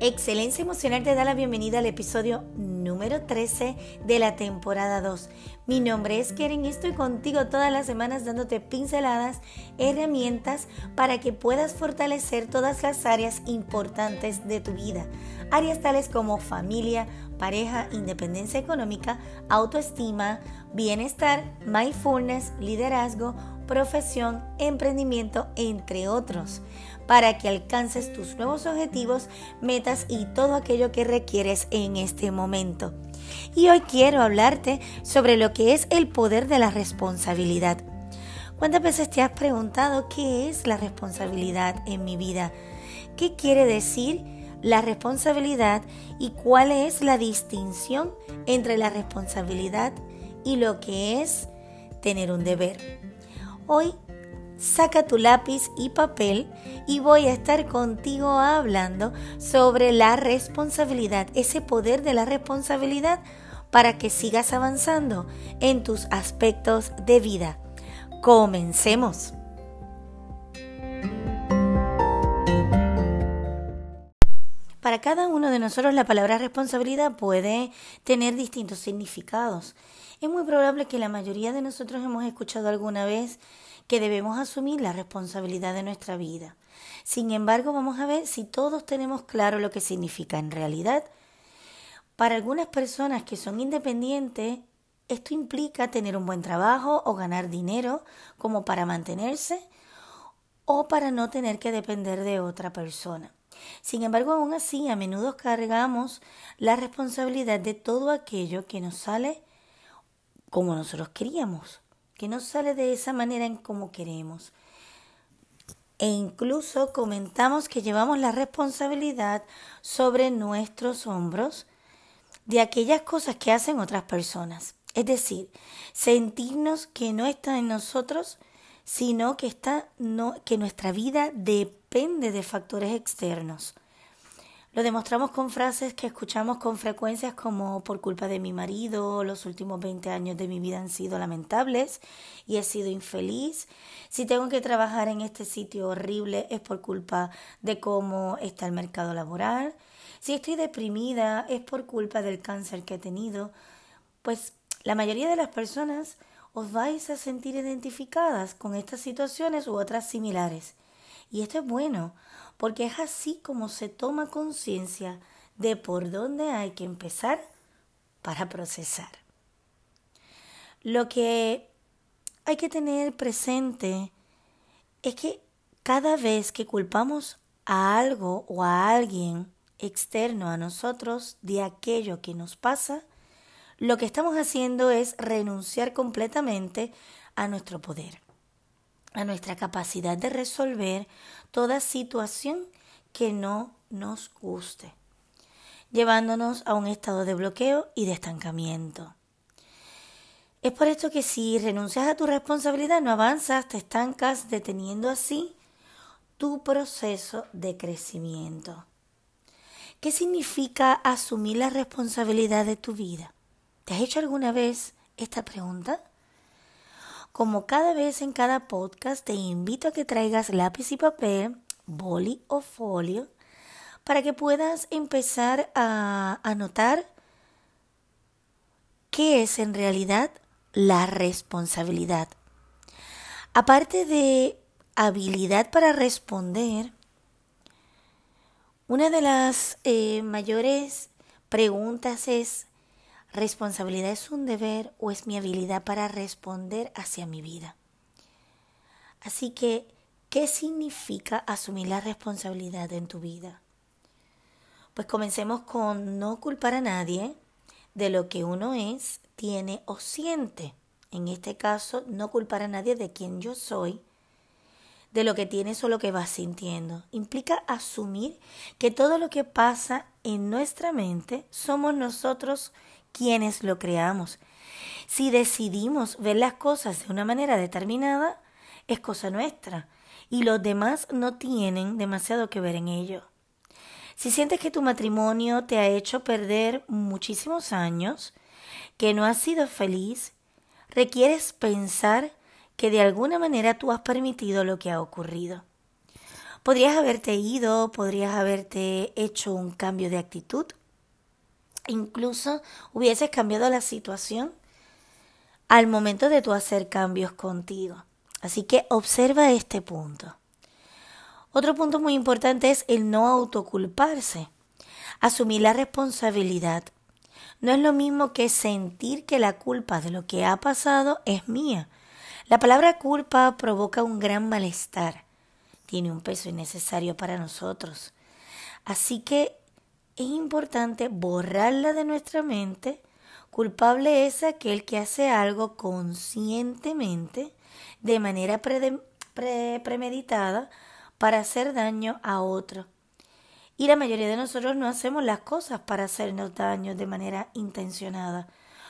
Excelencia Emocional te da la bienvenida al episodio número 13 de la temporada 2. Mi nombre es Keren y estoy contigo todas las semanas dándote pinceladas, herramientas para que puedas fortalecer todas las áreas importantes de tu vida. Áreas tales como familia, pareja, independencia económica, autoestima, bienestar, mindfulness, liderazgo, profesión, emprendimiento, entre otros, para que alcances tus nuevos objetivos, metas y todo aquello que requieres en este momento. Y hoy quiero hablarte sobre lo que es el poder de la responsabilidad. ¿Cuántas veces te has preguntado qué es la responsabilidad en mi vida? ¿Qué quiere decir la responsabilidad y cuál es la distinción entre la responsabilidad y lo que es tener un deber? Hoy saca tu lápiz y papel y voy a estar contigo hablando sobre la responsabilidad, ese poder de la responsabilidad para que sigas avanzando en tus aspectos de vida. Comencemos. Para cada uno de nosotros la palabra responsabilidad puede tener distintos significados. Es muy probable que la mayoría de nosotros hemos escuchado alguna vez que debemos asumir la responsabilidad de nuestra vida. Sin embargo, vamos a ver si todos tenemos claro lo que significa en realidad. Para algunas personas que son independientes, esto implica tener un buen trabajo o ganar dinero como para mantenerse o para no tener que depender de otra persona. Sin embargo, aún así, a menudo cargamos la responsabilidad de todo aquello que nos sale como nosotros queríamos, que no sale de esa manera en como queremos. E incluso comentamos que llevamos la responsabilidad sobre nuestros hombros de aquellas cosas que hacen otras personas. Es decir, sentirnos que no está en nosotros, sino que está no, que nuestra vida depende de factores externos. Lo demostramos con frases que escuchamos con frecuencias como por culpa de mi marido, los últimos 20 años de mi vida han sido lamentables y he sido infeliz. Si tengo que trabajar en este sitio horrible es por culpa de cómo está el mercado laboral. Si estoy deprimida es por culpa del cáncer que he tenido. Pues la mayoría de las personas os vais a sentir identificadas con estas situaciones u otras similares. Y esto es bueno, porque es así como se toma conciencia de por dónde hay que empezar para procesar. Lo que hay que tener presente es que cada vez que culpamos a algo o a alguien externo a nosotros de aquello que nos pasa, lo que estamos haciendo es renunciar completamente a nuestro poder a nuestra capacidad de resolver toda situación que no nos guste, llevándonos a un estado de bloqueo y de estancamiento. Es por esto que si renuncias a tu responsabilidad no avanzas, te estancas, deteniendo así tu proceso de crecimiento. ¿Qué significa asumir la responsabilidad de tu vida? ¿Te has hecho alguna vez esta pregunta? Como cada vez en cada podcast, te invito a que traigas lápiz y papel, boli o folio, para que puedas empezar a anotar qué es en realidad la responsabilidad. Aparte de habilidad para responder, una de las eh, mayores preguntas es ¿Responsabilidad es un deber o es mi habilidad para responder hacia mi vida? Así que, ¿qué significa asumir la responsabilidad en tu vida? Pues comencemos con no culpar a nadie de lo que uno es, tiene o siente. En este caso, no culpar a nadie de quien yo soy, de lo que tienes o lo que vas sintiendo. Implica asumir que todo lo que pasa en nuestra mente somos nosotros quienes lo creamos. Si decidimos ver las cosas de una manera determinada, es cosa nuestra y los demás no tienen demasiado que ver en ello. Si sientes que tu matrimonio te ha hecho perder muchísimos años, que no has sido feliz, requieres pensar que de alguna manera tú has permitido lo que ha ocurrido. Podrías haberte ido, podrías haberte hecho un cambio de actitud, incluso hubieses cambiado la situación al momento de tu hacer cambios contigo. Así que observa este punto. Otro punto muy importante es el no autoculparse. Asumir la responsabilidad. No es lo mismo que sentir que la culpa de lo que ha pasado es mía. La palabra culpa provoca un gran malestar. Tiene un peso innecesario para nosotros. Así que es importante borrarla de nuestra mente. Culpable es aquel que hace algo conscientemente, de manera premeditada, para hacer daño a otro. Y la mayoría de nosotros no hacemos las cosas para hacernos daño de manera intencionada.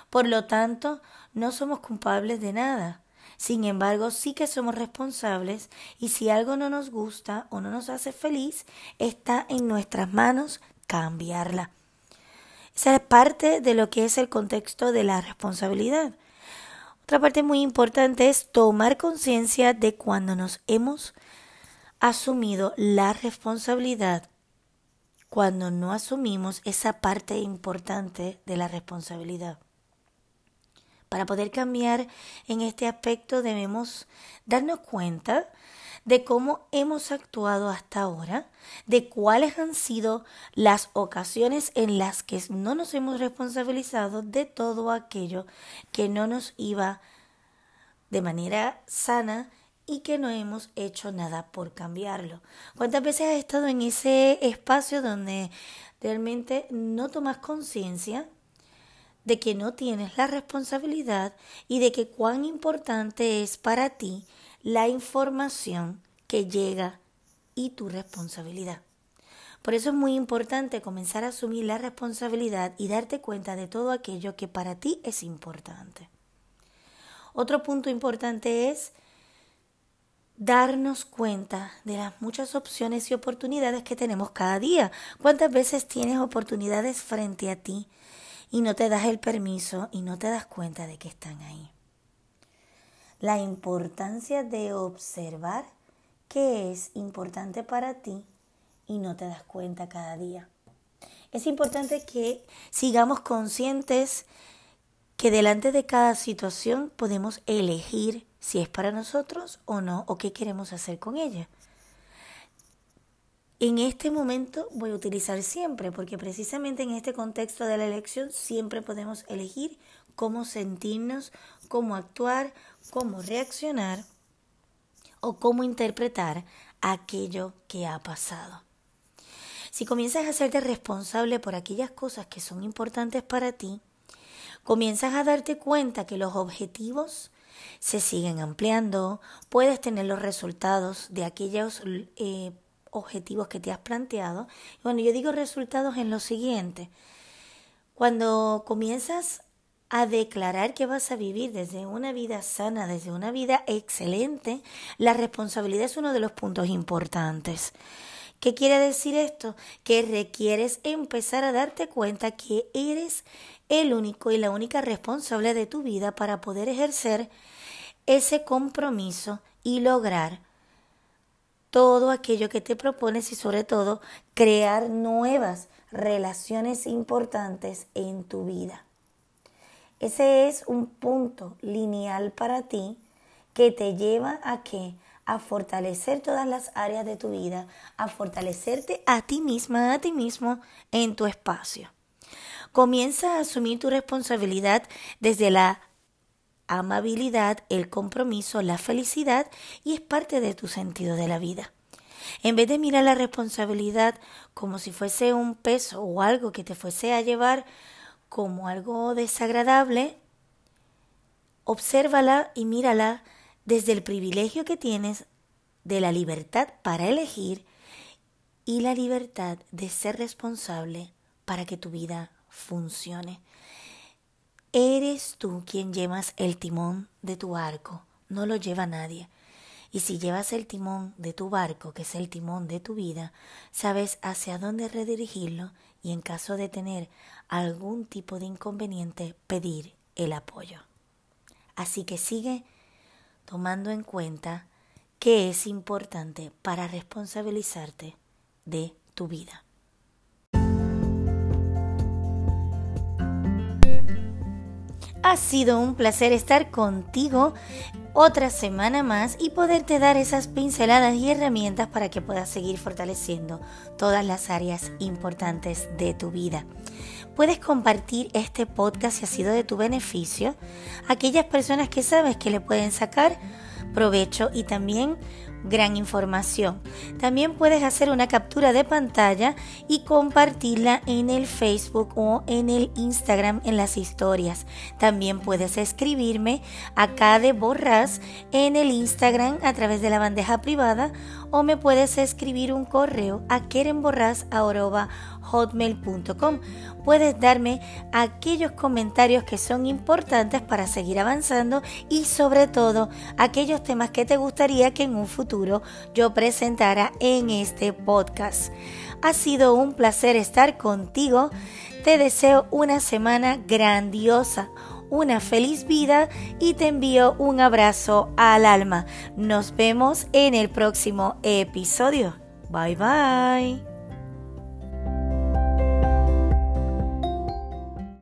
Por lo tanto, no somos culpables de nada. Sin embargo, sí que somos responsables y si algo no nos gusta o no nos hace feliz, está en nuestras manos cambiarla. Esa es parte de lo que es el contexto de la responsabilidad. Otra parte muy importante es tomar conciencia de cuando nos hemos asumido la responsabilidad cuando no asumimos esa parte importante de la responsabilidad. Para poder cambiar en este aspecto debemos darnos cuenta de cómo hemos actuado hasta ahora, de cuáles han sido las ocasiones en las que no nos hemos responsabilizado de todo aquello que no nos iba de manera sana y que no hemos hecho nada por cambiarlo. ¿Cuántas veces has estado en ese espacio donde realmente no tomas conciencia de que no tienes la responsabilidad y de que cuán importante es para ti la información que llega y tu responsabilidad? Por eso es muy importante comenzar a asumir la responsabilidad y darte cuenta de todo aquello que para ti es importante. Otro punto importante es darnos cuenta de las muchas opciones y oportunidades que tenemos cada día. ¿Cuántas veces tienes oportunidades frente a ti y no te das el permiso y no te das cuenta de que están ahí? La importancia de observar qué es importante para ti y no te das cuenta cada día. Es importante que sigamos conscientes que delante de cada situación podemos elegir si es para nosotros o no, o qué queremos hacer con ella. En este momento voy a utilizar siempre, porque precisamente en este contexto de la elección siempre podemos elegir cómo sentirnos, cómo actuar, cómo reaccionar o cómo interpretar aquello que ha pasado. Si comienzas a hacerte responsable por aquellas cosas que son importantes para ti, comienzas a darte cuenta que los objetivos se siguen ampliando, puedes tener los resultados de aquellos eh, objetivos que te has planteado. Bueno, yo digo resultados en lo siguiente. Cuando comienzas a declarar que vas a vivir desde una vida sana, desde una vida excelente, la responsabilidad es uno de los puntos importantes. ¿Qué quiere decir esto? Que requieres empezar a darte cuenta que eres el único y la única responsable de tu vida para poder ejercer ese compromiso y lograr todo aquello que te propones y sobre todo crear nuevas relaciones importantes en tu vida. Ese es un punto lineal para ti que te lleva a qué? A fortalecer todas las áreas de tu vida, a fortalecerte a ti misma, a ti mismo en tu espacio. Comienza a asumir tu responsabilidad desde la amabilidad, el compromiso, la felicidad y es parte de tu sentido de la vida. En vez de mirar la responsabilidad como si fuese un peso o algo que te fuese a llevar como algo desagradable, obsérvala y mírala desde el privilegio que tienes de la libertad para elegir y la libertad de ser responsable para que tu vida funcione. Eres tú quien llevas el timón de tu barco, no lo lleva nadie. Y si llevas el timón de tu barco, que es el timón de tu vida, sabes hacia dónde redirigirlo y en caso de tener algún tipo de inconveniente, pedir el apoyo. Así que sigue tomando en cuenta que es importante para responsabilizarte de tu vida. Ha sido un placer estar contigo otra semana más y poderte dar esas pinceladas y herramientas para que puedas seguir fortaleciendo todas las áreas importantes de tu vida. Puedes compartir este podcast si ha sido de tu beneficio aquellas personas que sabes que le pueden sacar provecho y también gran información. También puedes hacer una captura de pantalla y compartirla en el Facebook o en el Instagram en las historias. También puedes escribirme acá de Borras en el Instagram a través de la bandeja privada o me puedes escribir un correo a hotmail.com Puedes darme aquellos comentarios que son importantes para seguir avanzando y sobre todo aquellos temas que te gustaría que en un futuro yo presentara en este podcast. Ha sido un placer estar contigo. Te deseo una semana grandiosa una feliz vida y te envío un abrazo al alma. Nos vemos en el próximo episodio. Bye bye.